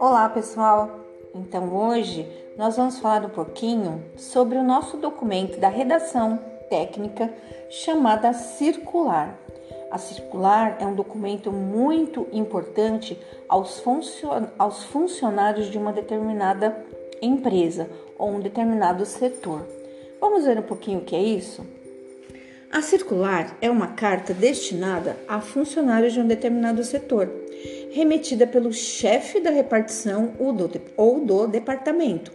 Olá, pessoal! Então, hoje nós vamos falar um pouquinho sobre o nosso documento da redação técnica chamada circular. A circular é um documento muito importante aos, funcion aos funcionários de uma determinada empresa ou um determinado setor. Vamos ver um pouquinho o que é isso? A circular é uma carta destinada a funcionários de um determinado setor remetida pelo chefe da repartição ou do, departamento.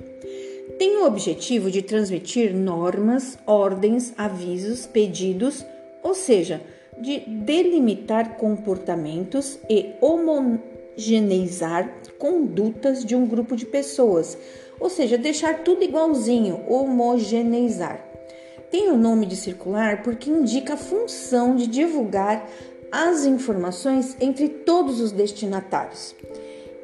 Tem o objetivo de transmitir normas, ordens, avisos, pedidos, ou seja, de delimitar comportamentos e homogeneizar condutas de um grupo de pessoas, ou seja, deixar tudo igualzinho, homogeneizar. Tem o nome de circular porque indica a função de divulgar as informações entre todos os destinatários.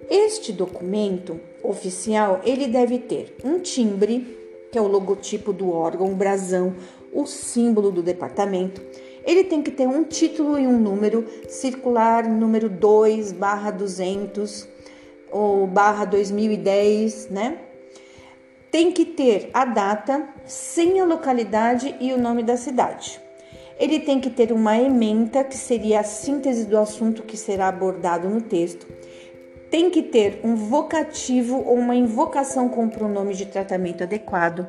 Este documento oficial, ele deve ter um timbre, que é o logotipo do órgão, o brasão, o símbolo do departamento. Ele tem que ter um título e um número, circular número 2 barra 200 ou barra 2010, né? Tem que ter a data, sem a localidade e o nome da cidade. Ele tem que ter uma ementa, que seria a síntese do assunto que será abordado no texto. Tem que ter um vocativo ou uma invocação com pronome de tratamento adequado.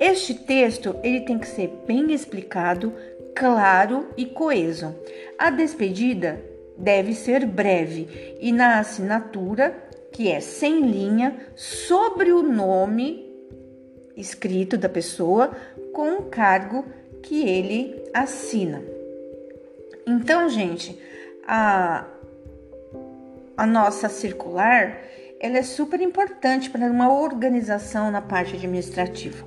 Este texto ele tem que ser bem explicado, claro e coeso. A despedida deve ser breve e na assinatura, que é sem linha, sobre o nome escrito da pessoa com o cargo que ele assina. Então, gente, a, a nossa circular ela é super importante para uma organização na parte administrativa.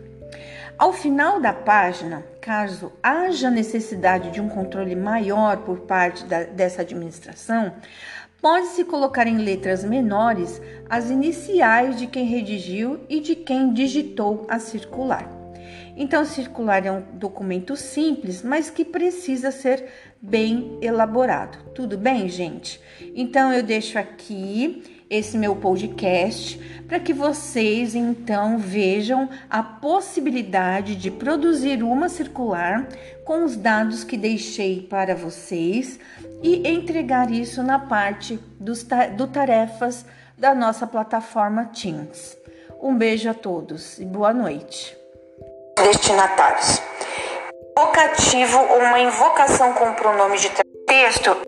Ao final da página, caso haja necessidade de um controle maior por parte da, dessa administração, pode-se colocar em letras menores as iniciais de quem redigiu e de quem digitou a circular. Então, circular é um documento simples, mas que precisa ser bem elaborado. Tudo bem, gente? Então, eu deixo aqui esse meu podcast para que vocês então vejam a possibilidade de produzir uma circular com os dados que deixei para vocês e entregar isso na parte dos do tarefas da nossa plataforma Teams. Um beijo a todos e boa noite destinatários. Vocativo uma invocação com pronome de texto